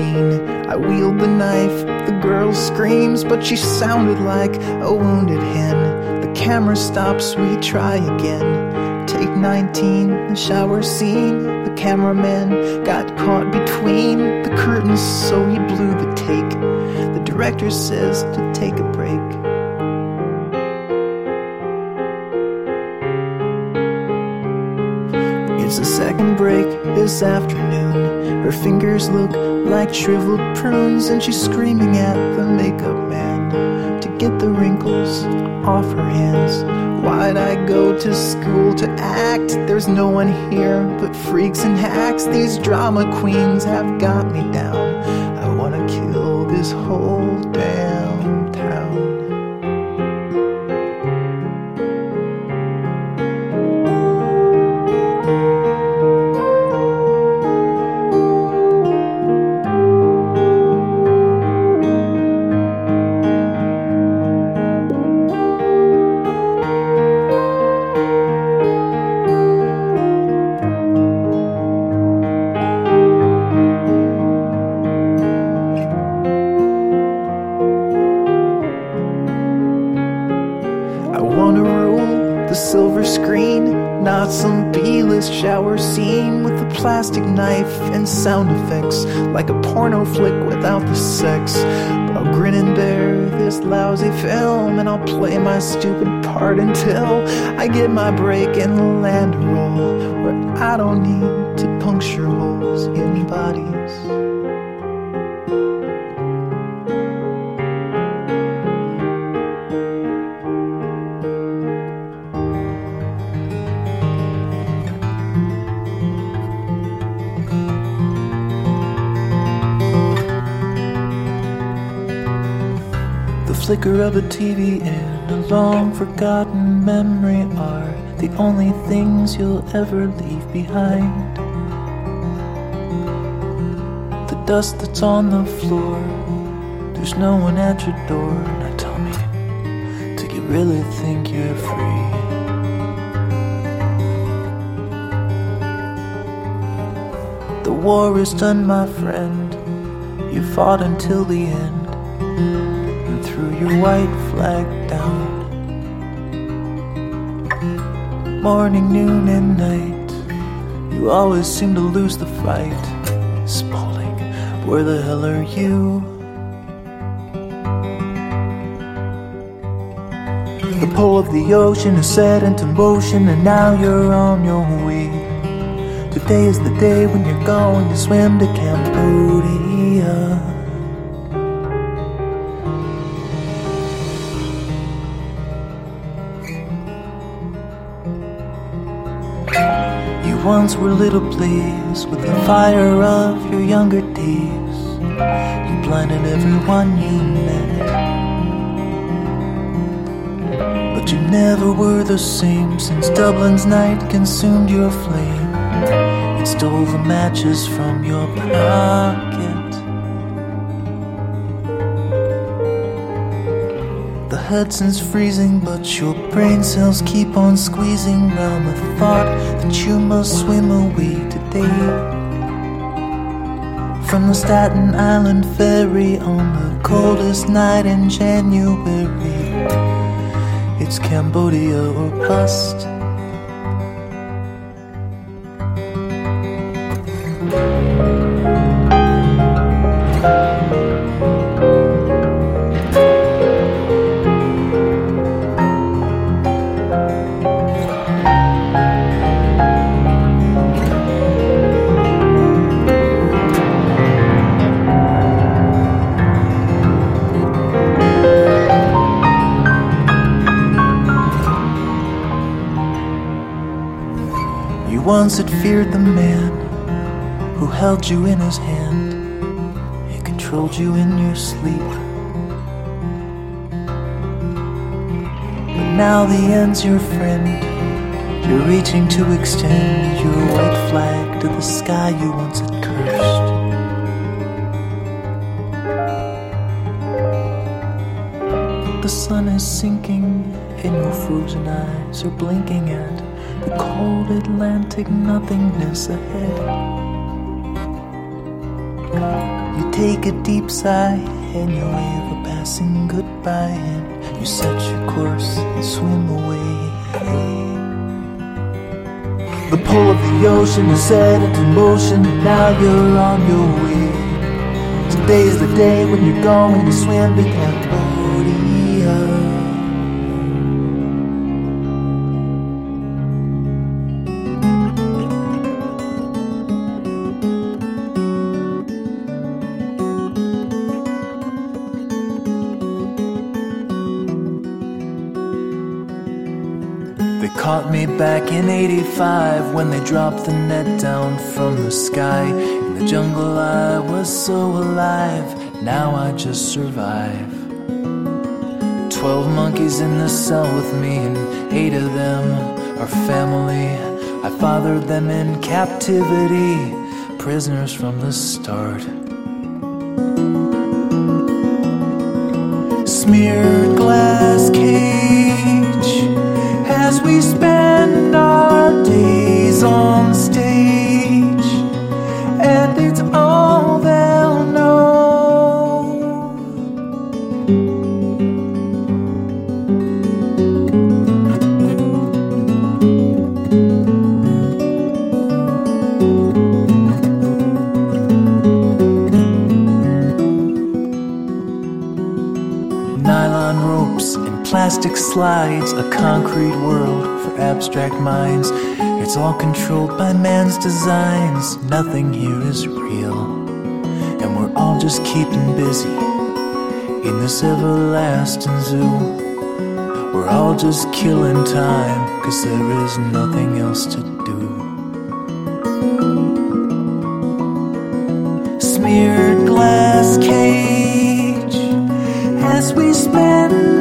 Scene. I wield the knife, the girl screams, but she sounded like a wounded hen. The camera stops, we try again. Take 19, the shower scene. The cameraman got caught between the curtains, so he blew the take. The director says to take a break. It's the second break this afternoon. Her fingers look like shriveled prunes, and she's screaming at the makeup man to get the wrinkles off her hands. Why'd I go to school to act? There's no one here but freaks and hacks. These drama queens have got me down. I wanna kill this whole damn effects, like a porno flick without the sex. But I'll grin and bear this lousy film, and I'll play my stupid part until I get my break and land a role where I don't need to puncture holes in bodies. Flicker of a TV and a long forgotten memory are the only things you'll ever leave behind. The dust that's on the floor, there's no one at your door. Now tell me, do you really think you're free? The war is done, my friend. You fought until the end your white flag down. Morning, noon, and night, you always seem to lose the fight. Spalding, where the hell are you? The pull of the ocean is set into motion, and now you're on your way. Today is the day when you're going to swim to Cambodia. Once were little pleased with the fire of your younger days. You blinded everyone you met. But you never were the same since Dublin's night consumed your flame. It stole the matches from your pocket. The Hudson's freezing, but your brain cells keep on squeezing round the thought that you must swim away today. From the Staten Island ferry on the coldest night in January, it's Cambodia or bust. Once had feared the man who held you in his hand. He controlled you in your sleep. But now the end's your friend. You're reaching to extend your white flag to the sky you once had cursed. The sun is sinking and your frozen eyes are blinking at cold Atlantic nothingness ahead. You take a deep sigh and you wave a passing goodbye and you set your course and swim away. The pull of the ocean is set into motion and now you're on your way. Today's the day when you're going to swim to Cambodia. They caught me back in 85 when they dropped the net down from the sky. In the jungle, I was so alive, now I just survive. Twelve monkeys in the cell with me, and eight of them are family. I fathered them in captivity, prisoners from the start. Smeared glass cage we spend our days on slides, a concrete world for abstract minds. It's all controlled by man's designs. Nothing here is real. And we're all just keeping busy in this everlasting zoo. We're all just killing time, cause there is nothing else to do. Smeared glass cage as we spend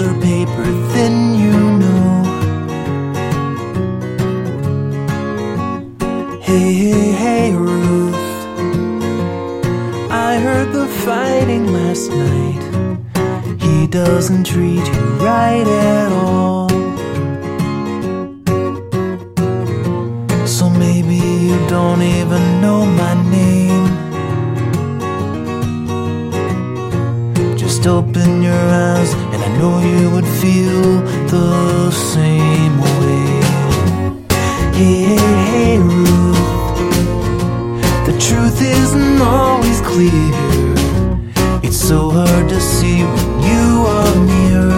walls are paper thin, you know. Hey, hey, hey, Ruth. I heard the fighting last night. He doesn't treat you right truth isn't always clear. It's so hard to see when you are near.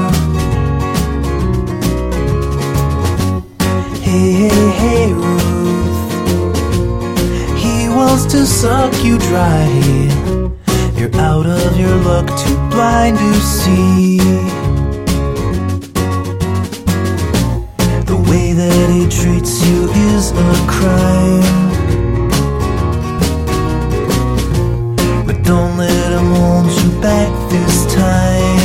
Hey, hey, hey, Ruth. He wants to suck you dry. You're out of your luck, too blind to see. The way that he treats you is a crime. Let hold you back this time.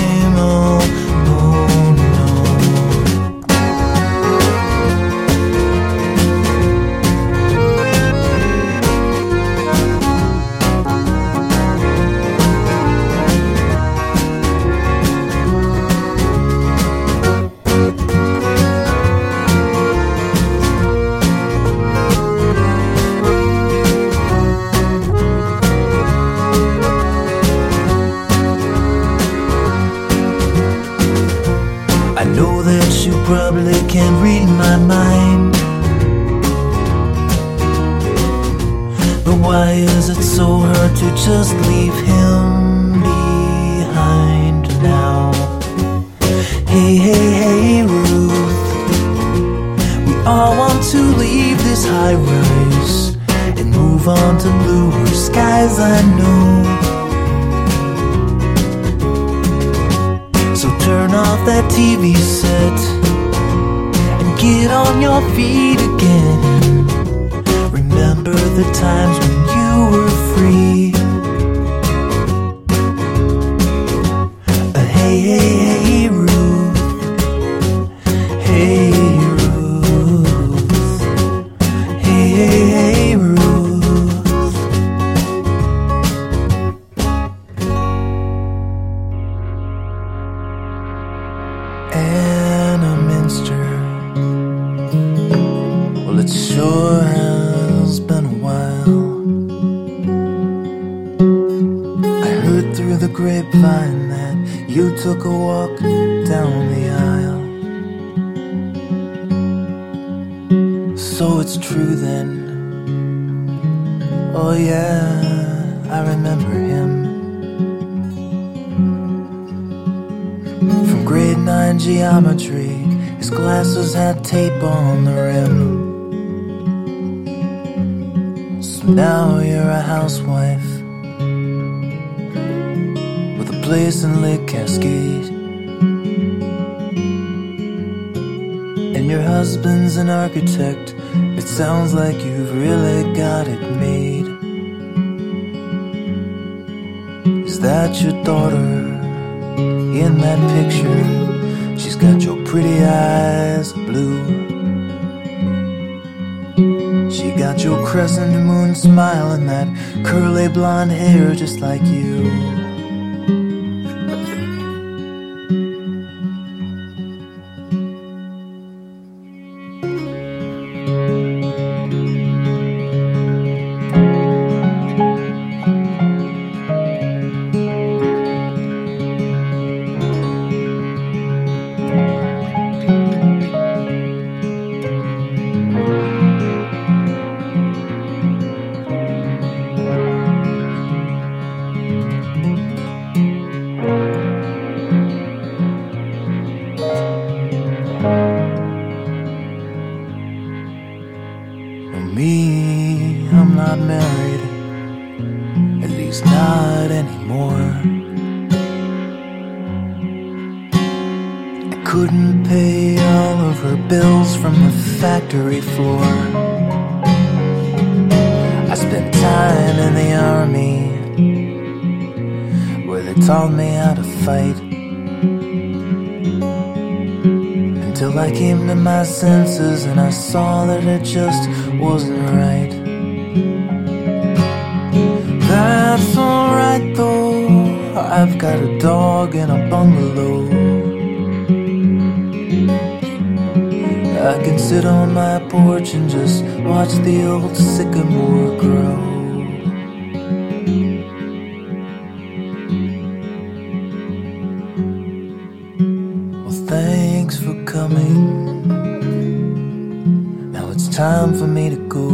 Hey, hey, hey, Ruth. We all want to leave this high rise and move on to bluer skies, I know. So turn off that TV set and get on your feet again. Remember the times when you were free. Took a walk down the aisle. So it's true then. Oh, yeah, I remember him. From grade 9 geometry, his glasses had tape on the rim. So now you're a housewife place in Lake Cascade. And your husband's an architect. It sounds like you've really got it made. Is that your daughter? in that picture. She's got your pretty eyes blue. She got your crescent moon smile and that curly blonde hair just like you. Couldn't pay all of her bills from the factory floor. I spent time in the army where they taught me how to fight. Until I came to my senses and I saw that it just wasn't right. That's alright though, I've got a dog and a bungalow. I can sit on my porch and just watch the old sycamore grow. Well, thanks for coming. Now it's time for me to go.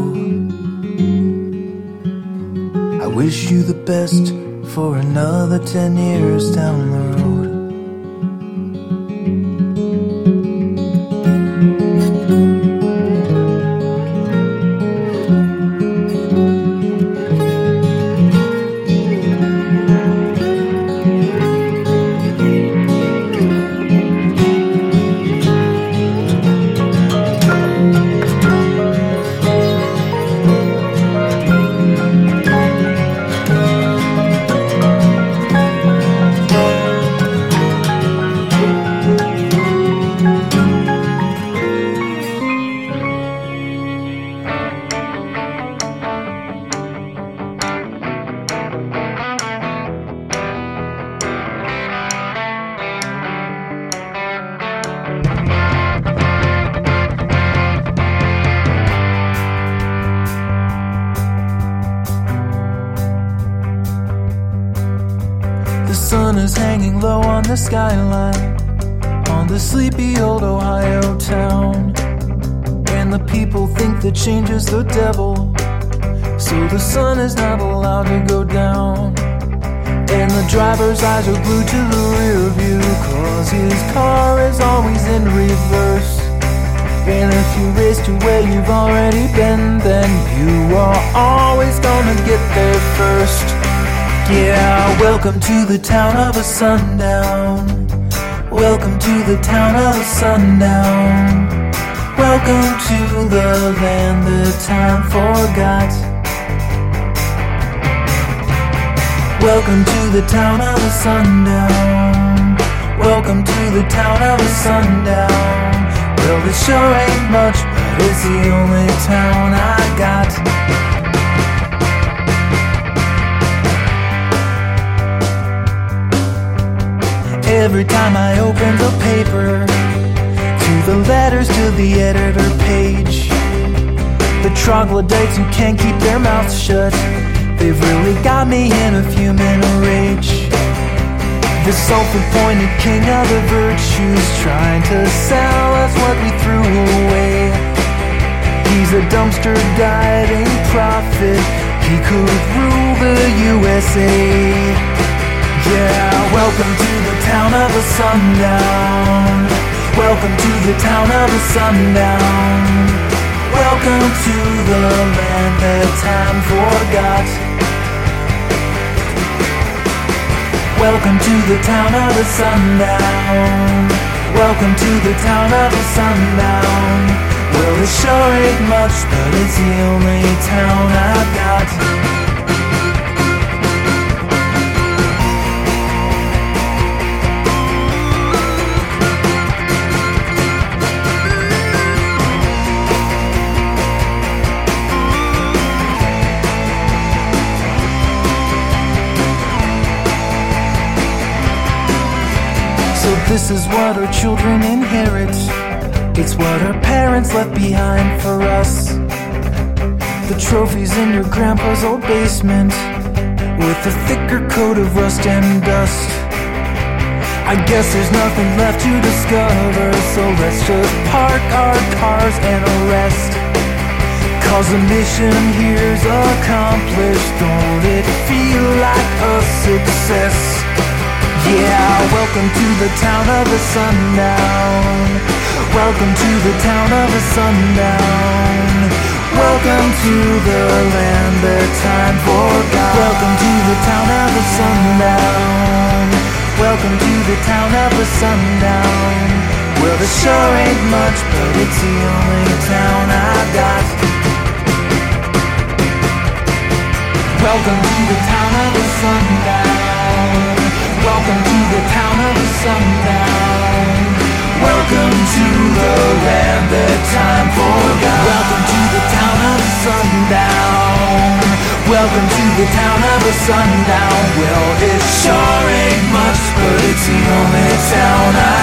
I wish you the best for another ten years down the road. Skyline on the sleepy old Ohio town. And the people think that change is the devil. So the sun is not allowed to go down. And the driver's eyes are glued to the rear view, cause his car is always in reverse. And if you race to where you've already been, then you are always gonna get there first. Yeah, welcome to the town of a sundown. Welcome to the town of a sundown. Welcome to the land that time forgot. Welcome to the town of a sundown. Welcome to the town of a sundown. Well, it sure ain't much, but it's the only town I got. Every time I open the paper, to the letters to the editor page, the troglodytes who can't keep their mouths shut, they've really got me in a fuming rage. The self-appointed king of the virtues trying to sell us what we threw away. He's a dumpster diving prophet. He could rule the USA. A sundown. Welcome to the town of a sundown. Welcome to the land that time forgot. Welcome to the town of a sundown. Welcome to the town of a sundown. Well, it sure ain't much, but it's the only town I've got. This is what our children inherit. It's what our parents left behind for us. The trophies in your grandpa's old basement with a thicker coat of rust and dust. I guess there's nothing left to discover, so let's just park our cars and rest. Cause the mission here's accomplished. Don't it feel like a success? Yeah, welcome to the town of the sundown. Welcome to the town of the sundown. Welcome to the land that time forgot. Welcome to the town of the sundown. Welcome to the town of the sundown. Well, there sure ain't much, but it's the only town I've got. Welcome to the town of the sundown. Welcome to the town of sundown. Welcome to the land that time forgot. Welcome to the town of sundown. Welcome to the town of the sundown. Well, it sure ain't much, but it's the only town I've